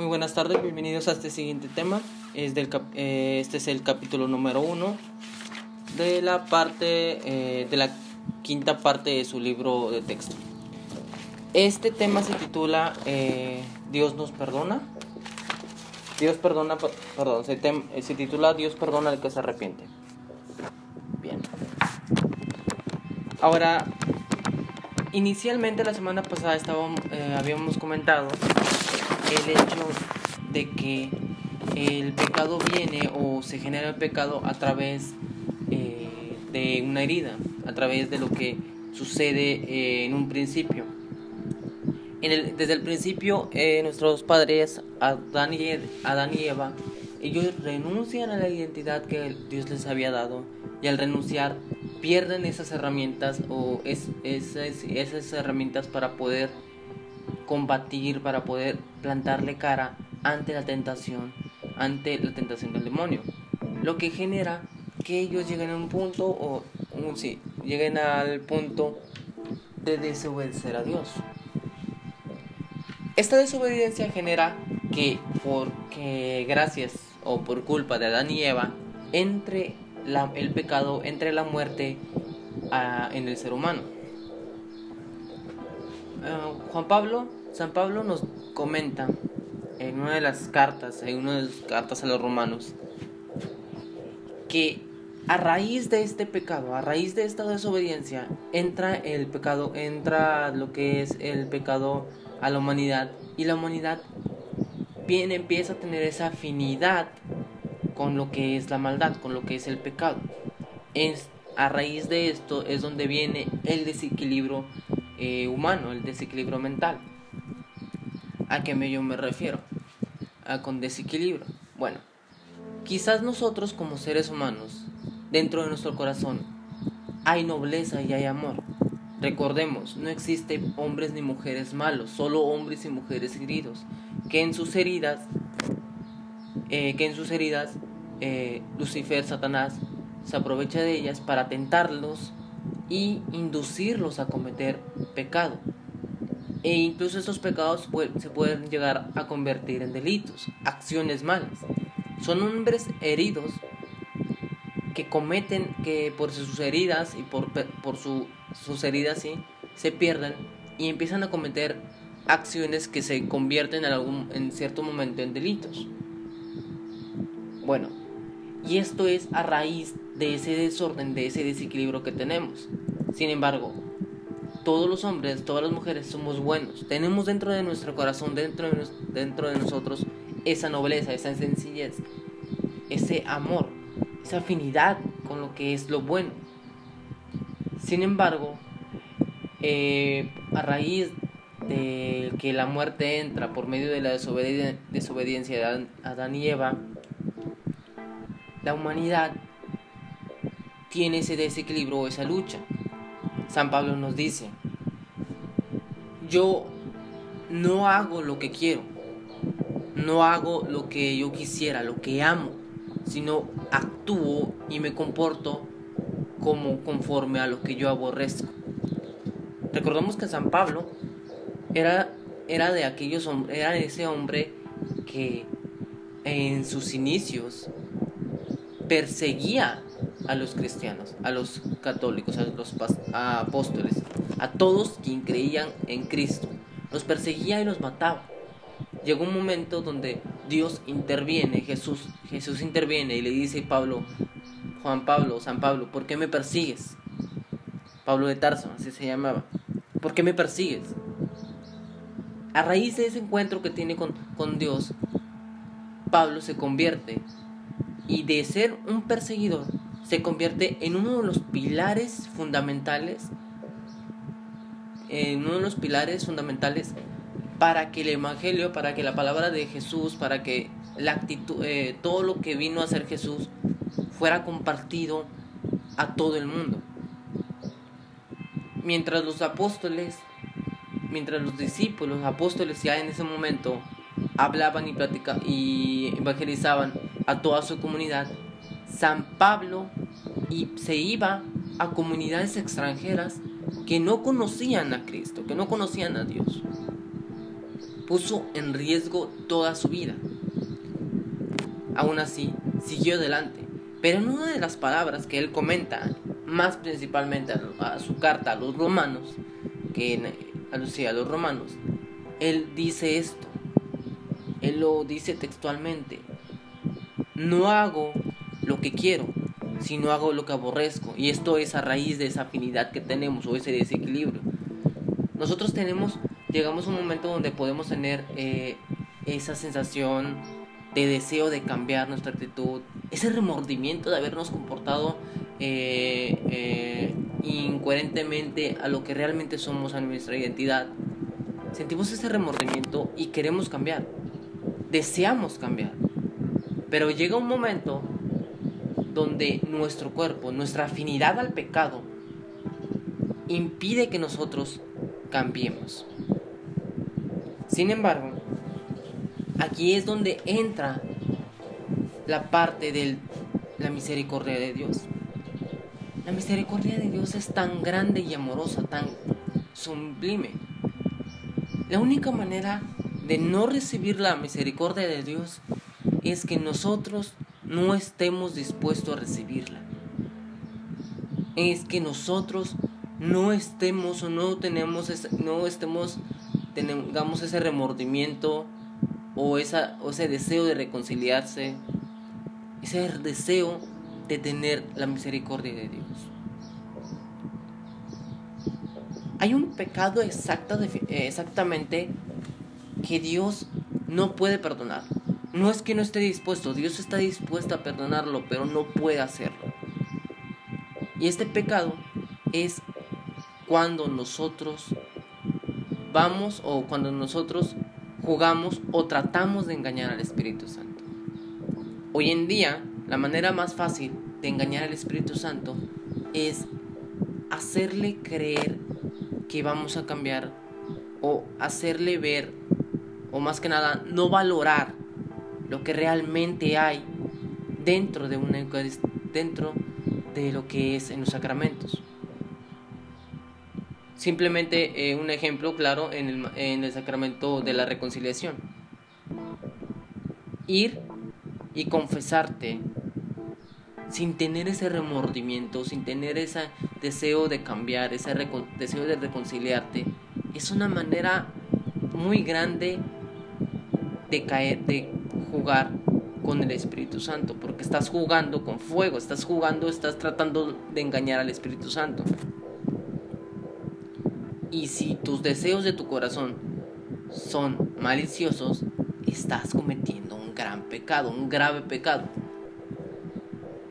Muy buenas tardes, bienvenidos a este siguiente tema. Es del eh, este es el capítulo número uno de la parte eh, de la quinta parte de su libro de texto. Este tema se titula eh, Dios nos perdona. Dios perdona, perdón, se, titula Dios perdona al que se arrepiente. Bien. Ahora, inicialmente la semana pasada estábamos, habíamos comentado el hecho de que el pecado viene o se genera el pecado a través eh, de una herida, a través de lo que sucede eh, en un principio. desde el principio, eh, nuestros padres, Adán y, Adán y Eva, ellos renuncian a la identidad que Dios les había dado y al renunciar pierden esas herramientas o es, esas, esas herramientas para poder combatir, para poder plantarle cara ante la tentación, ante la tentación del demonio. Lo que genera que ellos lleguen a un punto, o un, sí, lleguen al punto de desobedecer a Dios. Esta desobediencia genera que, porque gracias o por culpa de Adán y Eva, entre el pecado, entre la muerte en el ser humano. Ah, Juan Pablo San Pablo nos comenta en una de las cartas, en una de las cartas a los romanos, que a raíz de este pecado, a raíz de esta desobediencia, entra el pecado, entra lo que es el pecado a la humanidad y la humanidad viene, empieza a tener esa afinidad con lo que es la maldad, con lo que es el pecado. A raíz de esto es donde viene el desequilibrio eh, humano, el desequilibrio mental. ¿A qué yo me refiero? A con desequilibrio. Bueno, quizás nosotros como seres humanos, dentro de nuestro corazón, hay nobleza y hay amor. Recordemos, no existe hombres ni mujeres malos, solo hombres y mujeres heridos, que en sus heridas, eh, que en sus heridas, eh, Lucifer, Satanás, se aprovecha de ellas para tentarlos y inducirlos a cometer pecado e incluso estos pecados se pueden llegar a convertir en delitos, acciones malas. Son hombres heridos que cometen, que por sus heridas y por, por sus heridas sí, se pierden y empiezan a cometer acciones que se convierten en, algún, en cierto momento en delitos. Bueno, y esto es a raíz de ese desorden, de ese desequilibrio que tenemos. Sin embargo, todos los hombres, todas las mujeres somos buenos. Tenemos dentro de nuestro corazón, dentro de, nosotros, esa nobleza, esa sencillez, ese amor, esa afinidad con lo que es lo bueno. Sin embargo, eh, a raíz de que la muerte entra por medio de la desobediencia de Adán y Eva, la humanidad tiene ese desequilibrio o esa lucha. San Pablo nos dice, yo no hago lo que quiero, no hago lo que yo quisiera, lo que amo, sino actúo y me comporto como conforme a lo que yo aborrezco. Recordemos que San Pablo era, era de aquellos era ese hombre que en sus inicios perseguía a los cristianos, a los católicos, a los apóstoles, a todos quien creían en Cristo. Los perseguía y los mataba. Llegó un momento donde Dios interviene, Jesús, Jesús interviene y le dice Pablo, Juan Pablo, San Pablo, ¿por qué me persigues? Pablo de Tarso, así se llamaba. ¿Por qué me persigues? A raíz de ese encuentro que tiene con, con Dios, Pablo se convierte y de ser un perseguidor se convierte en uno de los pilares fundamentales, en uno de los pilares fundamentales para que el Evangelio, para que la palabra de Jesús, para que la actitud, eh, todo lo que vino a ser Jesús fuera compartido a todo el mundo. Mientras los apóstoles, mientras los discípulos, apóstoles ya en ese momento hablaban y platicaban y evangelizaban a toda su comunidad, San Pablo y se iba a comunidades extranjeras que no conocían a Cristo, que no conocían a Dios. puso en riesgo toda su vida. Aún así, siguió adelante. Pero en una de las palabras que él comenta, más principalmente a, su carta a los romanos, que alucía a los romanos, él dice esto. Él lo dice textualmente. No hago lo que quiero, sino hago lo que aborrezco. Y esto es a raíz de esa afinidad que tenemos o ese desequilibrio. Nosotros tenemos, llegamos a un momento donde podemos tener eh, esa sensación de deseo de cambiar nuestra actitud, ese remordimiento de habernos comportado eh, eh, incoherentemente a lo que realmente somos a nuestra identidad. Sentimos ese remordimiento y queremos cambiar, deseamos cambiar, pero llega un momento donde nuestro cuerpo, nuestra afinidad al pecado, impide que nosotros cambiemos. Sin embargo, Aquí es donde entra la parte de la misericordia de Dios. La misericordia de Dios es tan grande y amorosa, tan sublime. La única manera de no recibir la misericordia de Dios es que nosotros no estemos dispuestos a recibirla. Es que nosotros no estemos o no tenemos no estemos tengamos ese remordimiento o, esa, o ese deseo de reconciliarse, ese deseo de tener la misericordia de Dios. Hay un pecado exacto, exactamente que Dios no puede perdonar. No es que no esté dispuesto, Dios está dispuesto a perdonarlo, pero no puede hacerlo. Y este pecado es cuando nosotros vamos o cuando nosotros jugamos o tratamos de engañar al Espíritu Santo. Hoy en día, la manera más fácil de engañar al Espíritu Santo es hacerle creer que vamos a cambiar o hacerle ver o más que nada no valorar lo que realmente hay dentro de una dentro de lo que es en los sacramentos. Simplemente eh, un ejemplo claro en el, en el sacramento de la reconciliación. Ir y confesarte sin tener ese remordimiento, sin tener ese deseo de cambiar, ese deseo de reconciliarte, es una manera muy grande de caer, de jugar con el Espíritu Santo, porque estás jugando con fuego, estás jugando, estás tratando de engañar al Espíritu Santo. Y si tus deseos de tu corazón son maliciosos, estás cometiendo un gran pecado, un grave pecado.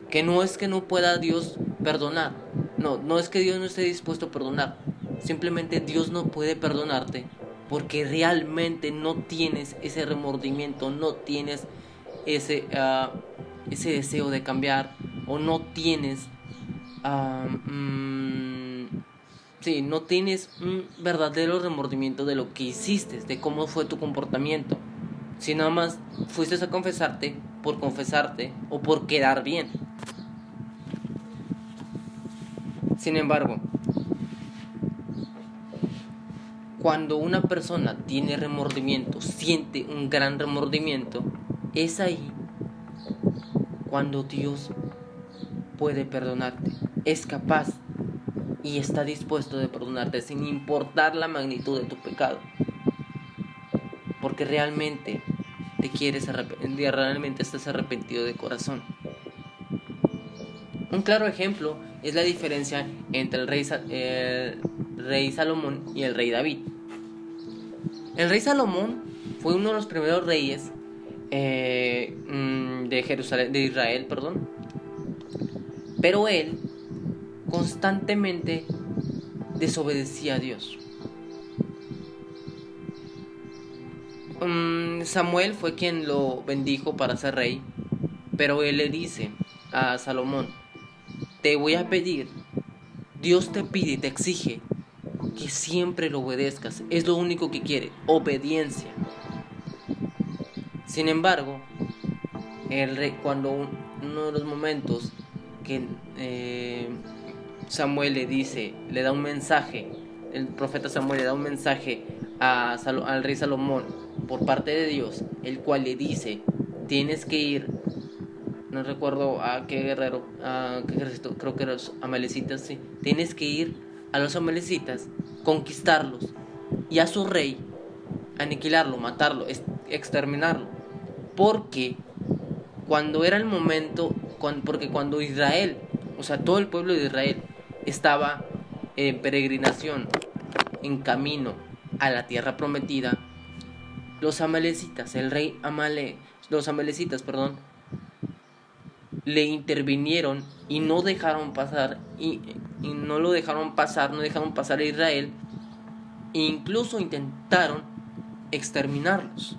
Que no es que no pueda Dios perdonar. No, no es que Dios no esté dispuesto a perdonar. Simplemente Dios no puede perdonarte porque realmente no tienes ese remordimiento, no tienes ese, ah, ese deseo de cambiar o no tienes... Mm, Sí, no tienes un verdadero remordimiento de lo que hiciste, de cómo fue tu comportamiento. Si nada más fuiste a confesarte por confesarte o por quedar bien. Sin embargo, cuando una persona tiene remordimiento, siente un gran remordimiento, es ahí cuando Dios puede perdonarte. Es capaz y está dispuesto de perdonarte sin importar la magnitud de tu pecado. Porque realmente te quieres arrepentir, realmente estás arrepentido de corazón. Un claro ejemplo es la diferencia entre el rey, rey Salomón y el rey David. El rey Salomón fue uno de los primeros reyes eh, mm, de Jerusalén, de Israel, perdón. Pero él constantemente desobedecía a Dios. Mm, Samuel fue quien lo bendijo para ser rey, pero él le dice a Salomón, te voy a pedir, Dios te pide y te exige que siempre lo obedezcas, es lo único que quiere, obediencia. Sin embargo, el rey, cuando uno de los momentos que eh, Samuel le dice, le da un mensaje, el profeta Samuel le da un mensaje a al rey Salomón por parte de Dios, el cual le dice, tienes que ir, no recuerdo a qué guerrero, a qué creo que los amalecitas, sí, tienes que ir a los amalecitas, conquistarlos y a su rey, aniquilarlo, matarlo, exterminarlo. Porque cuando era el momento, porque cuando Israel, o sea, todo el pueblo de Israel estaba en peregrinación, en camino a la tierra prometida, los amalecitas, el rey Amale, los amalecitas, perdón, le intervinieron y no dejaron pasar y, no lo dejaron pasar, no dejaron pasar a Israel e incluso intentaron exterminarlos.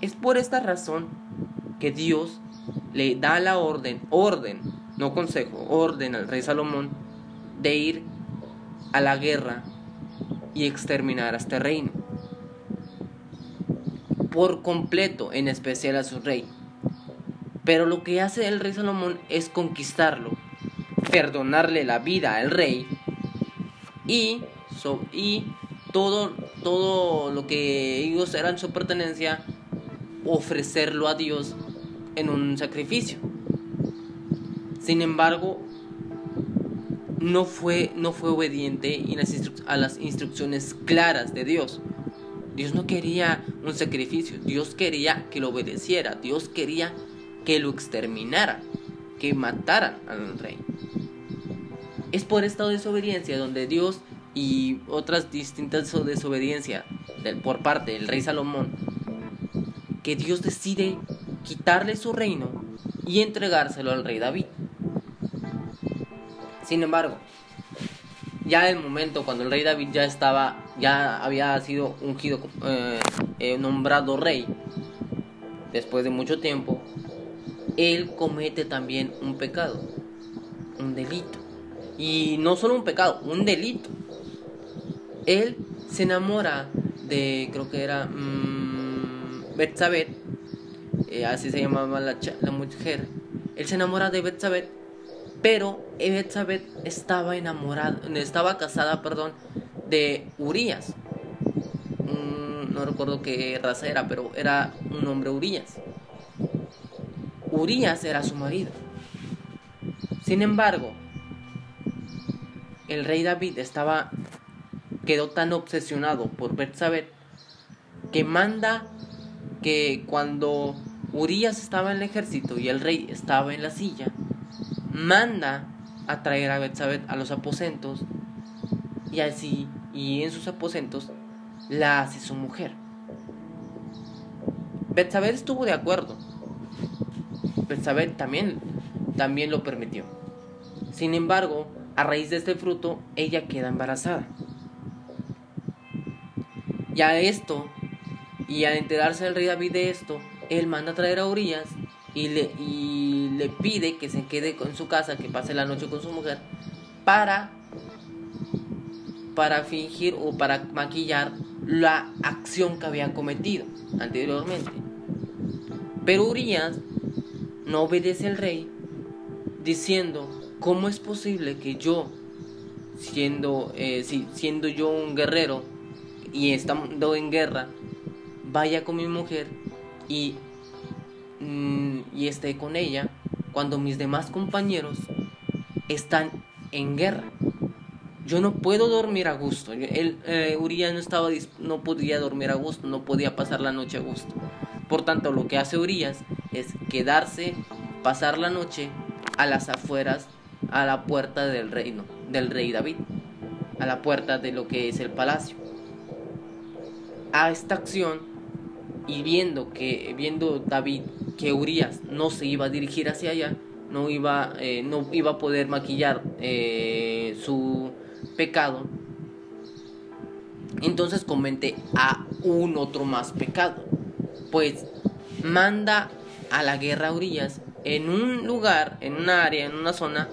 Es por esta razón que Dios le da la orden, orden, no consejo, orden al rey Salomón de ir a la guerra y exterminar a este reino. Por completo, en especial a su rey. Pero lo que hace el rey Salomón es conquistarlo, perdonarle la vida al rey y, y todo, todo lo que ellos eran su pertenencia, ofrecerlo a Dios en un sacrificio. Sin embargo, no fue, no fue obediente a las instrucciones claras de Dios. Dios no quería un sacrificio, Dios quería que lo obedeciera, Dios quería que lo exterminara, que mataran al rey. Es por esta desobediencia donde Dios y otras distintas desobediencias por parte del rey Salomón, que Dios decide quitarle su reino y entregárselo al rey David. Sin embargo, ya el momento cuando el rey David ya estaba, ya había sido ungido, eh, eh, nombrado rey, después de mucho tiempo, él comete también un pecado, un delito. Y no solo un pecado, un delito. Él se enamora de, creo que era mmm, eh, así se llamaba la, mujer. Él se enamora de Betsabé pero Elizabeth estaba enamorada, estaba casada, perdón, de Urias. no recuerdo qué raza era, pero era un hombre Urias. Urias era su marido. Sin embargo, el rey David estaba quedó tan obsesionado por Betsabé que manda que cuando Urias estaba en el ejército y el rey estaba en la silla, manda a traer a Betsabé a los aposentos y así y en sus aposentos la hace su mujer. Betsabé estuvo de acuerdo. Betsabé también también lo permitió. Sin embargo, a raíz de este fruto, ella queda embarazada. Y a esto, y al enterarse el rey David de esto, él manda a traer a Urias y le, y le pide que se quede en su casa, que pase la noche con su mujer, para, para fingir o para maquillar la acción que había cometido anteriormente. Pero Urias no obedece al rey, diciendo, ¿cómo es posible que yo, siendo, eh, siendo yo un guerrero y estando en guerra, vaya con mi mujer y Mm, y esté con ella cuando mis demás compañeros están en guerra. Yo no puedo dormir a gusto. El, eh, Urias no, estaba, no podía dormir a gusto, no podía pasar la noche a gusto. Por tanto, lo que hace Urias es quedarse, pasar la noche a las afueras, a la puerta del reino, del rey David, a la puerta de lo que es el palacio. A esta acción y viendo que viendo David que Urias no se iba a dirigir hacia allá, no iba, eh, no iba a poder maquillar eh, su pecado, entonces comete a un otro más pecado, pues manda a la guerra a Urias en un lugar, en un área, en una zona,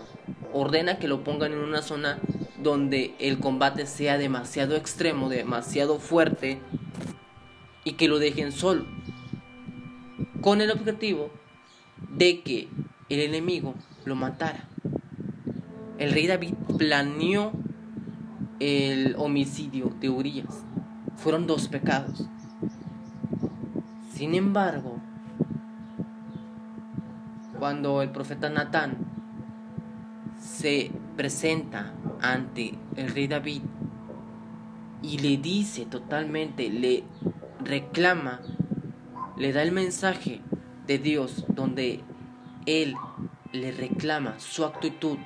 ordena que lo pongan en una zona donde el combate sea demasiado extremo, demasiado fuerte y que lo dejen solo con el objetivo de que el enemigo lo matara. El rey David planeó el homicidio de Urias. Fueron dos pecados. Sin embargo, cuando el profeta Natán se presenta ante el rey David y le dice totalmente, le reclama, le da el mensaje de Dios donde él le reclama su actitud,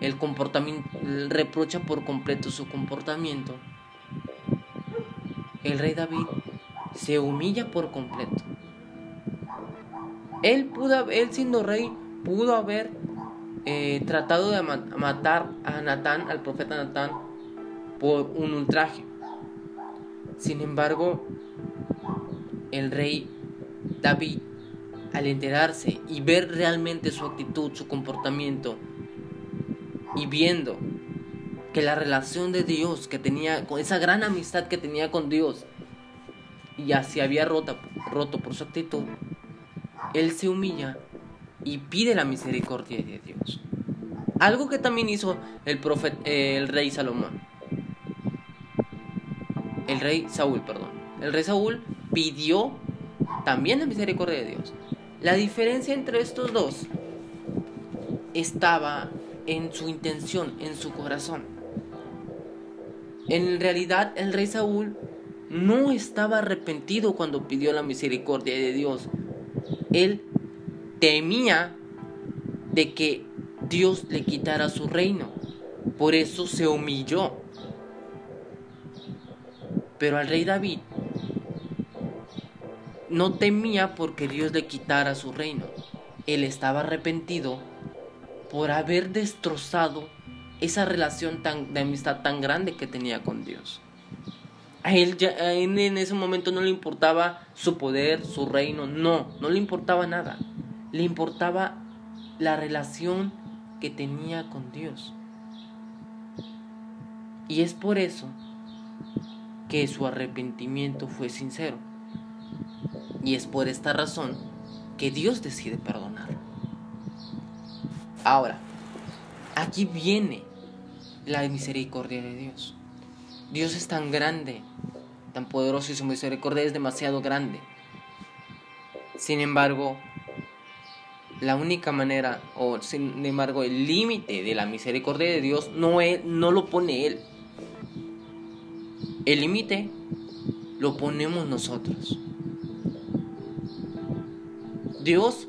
el comportamiento, reprocha por completo su comportamiento. El rey David se humilla por completo. Él pudo, él siendo rey, pudo haber eh, tratado de matar a Natán, al profeta Natán, por un ultraje. Sin embargo, el rey David, al enterarse y ver realmente su actitud, su comportamiento, y viendo que la relación de Dios que tenía, con esa gran amistad que tenía con Dios, ya se había roto, roto por su actitud, él se humilla y pide la misericordia de Dios. Algo que también hizo el, profeta, el rey Salomón. El rey Saúl, perdón. El rey Saúl pidió también la misericordia de Dios. La diferencia entre estos dos estaba en su intención, en su corazón. En realidad el rey Saúl no estaba arrepentido cuando pidió la misericordia de Dios. Él temía de que Dios le quitara su reino. Por eso se humilló. Pero al rey David no temía porque Dios le quitara su reino. Él estaba arrepentido por haber destrozado esa relación tan, de amistad tan grande que tenía con Dios. A él, ya, en ese momento no le importaba su poder, su reino, no, no le importaba nada. Le importaba la relación que tenía con Dios. Y es por eso que su arrepentimiento fue sincero. Y es por esta razón que Dios decide perdonar. Ahora, aquí viene la misericordia de Dios. Dios es tan grande, tan poderoso y su misericordia es demasiado grande. Sin embargo, la única manera, o sin embargo, el límite de la misericordia de Dios no, es, no lo pone Él. El límite lo ponemos nosotros. Dios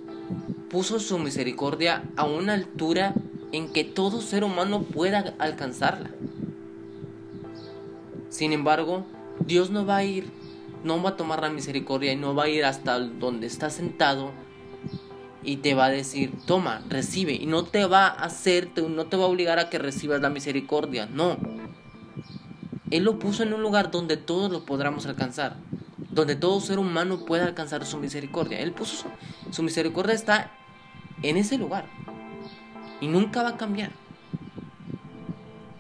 puso su misericordia a una altura en que todo ser humano pueda alcanzarla. Sin embargo, Dios no va a ir, no va a tomar la misericordia y no va a ir hasta donde está sentado y te va a decir, toma, recibe. Y no te va a hacer, no te va a obligar a que recibas la misericordia, no. Él lo puso en un lugar donde todos lo podamos alcanzar, donde todo ser humano pueda alcanzar su misericordia. Él puso su, su misericordia está en ese lugar y nunca va a cambiar.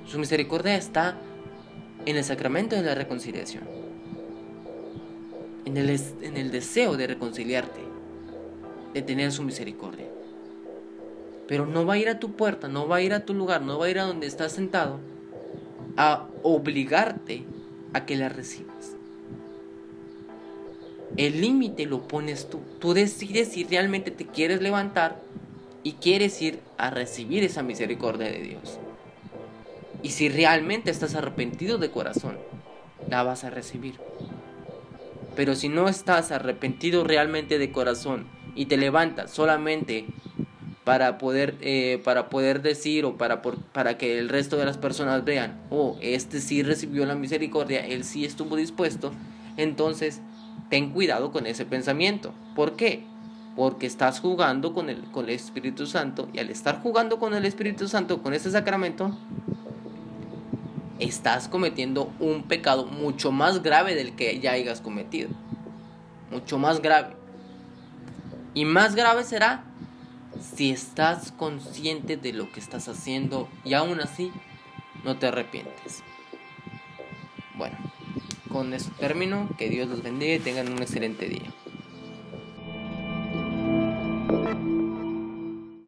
Su misericordia está en el sacramento de la reconciliación, en el, deseo de reconciliarte, de tener su misericordia. Pero no va a ir a tu puerta, no va a ir a tu lugar, no va a ir a donde estás sentado a obligarte a que la recibas. El límite lo pones tú. Tú decides si realmente te quieres levantar y quieres ir a recibir esa misericordia de Dios. Y si realmente estás arrepentido de corazón, la vas a recibir. Pero si no estás arrepentido realmente de corazón y te levantas solamente para poder, eh, para poder decir o para, para que el resto de las personas vean, oh, este sí recibió la misericordia, él sí estuvo dispuesto, entonces ten cuidado con ese pensamiento. ¿Por qué? Porque estás jugando con el, con el Espíritu Santo y al estar jugando con el Espíritu Santo, con este sacramento, estás cometiendo un pecado mucho más grave del que ya hayas cometido. Mucho más grave. Y más grave será si estás consciente de lo que estás haciendo y aún así no te arrepientes. Bueno, con este término, que Dios los bendiga y tengan un excelente día.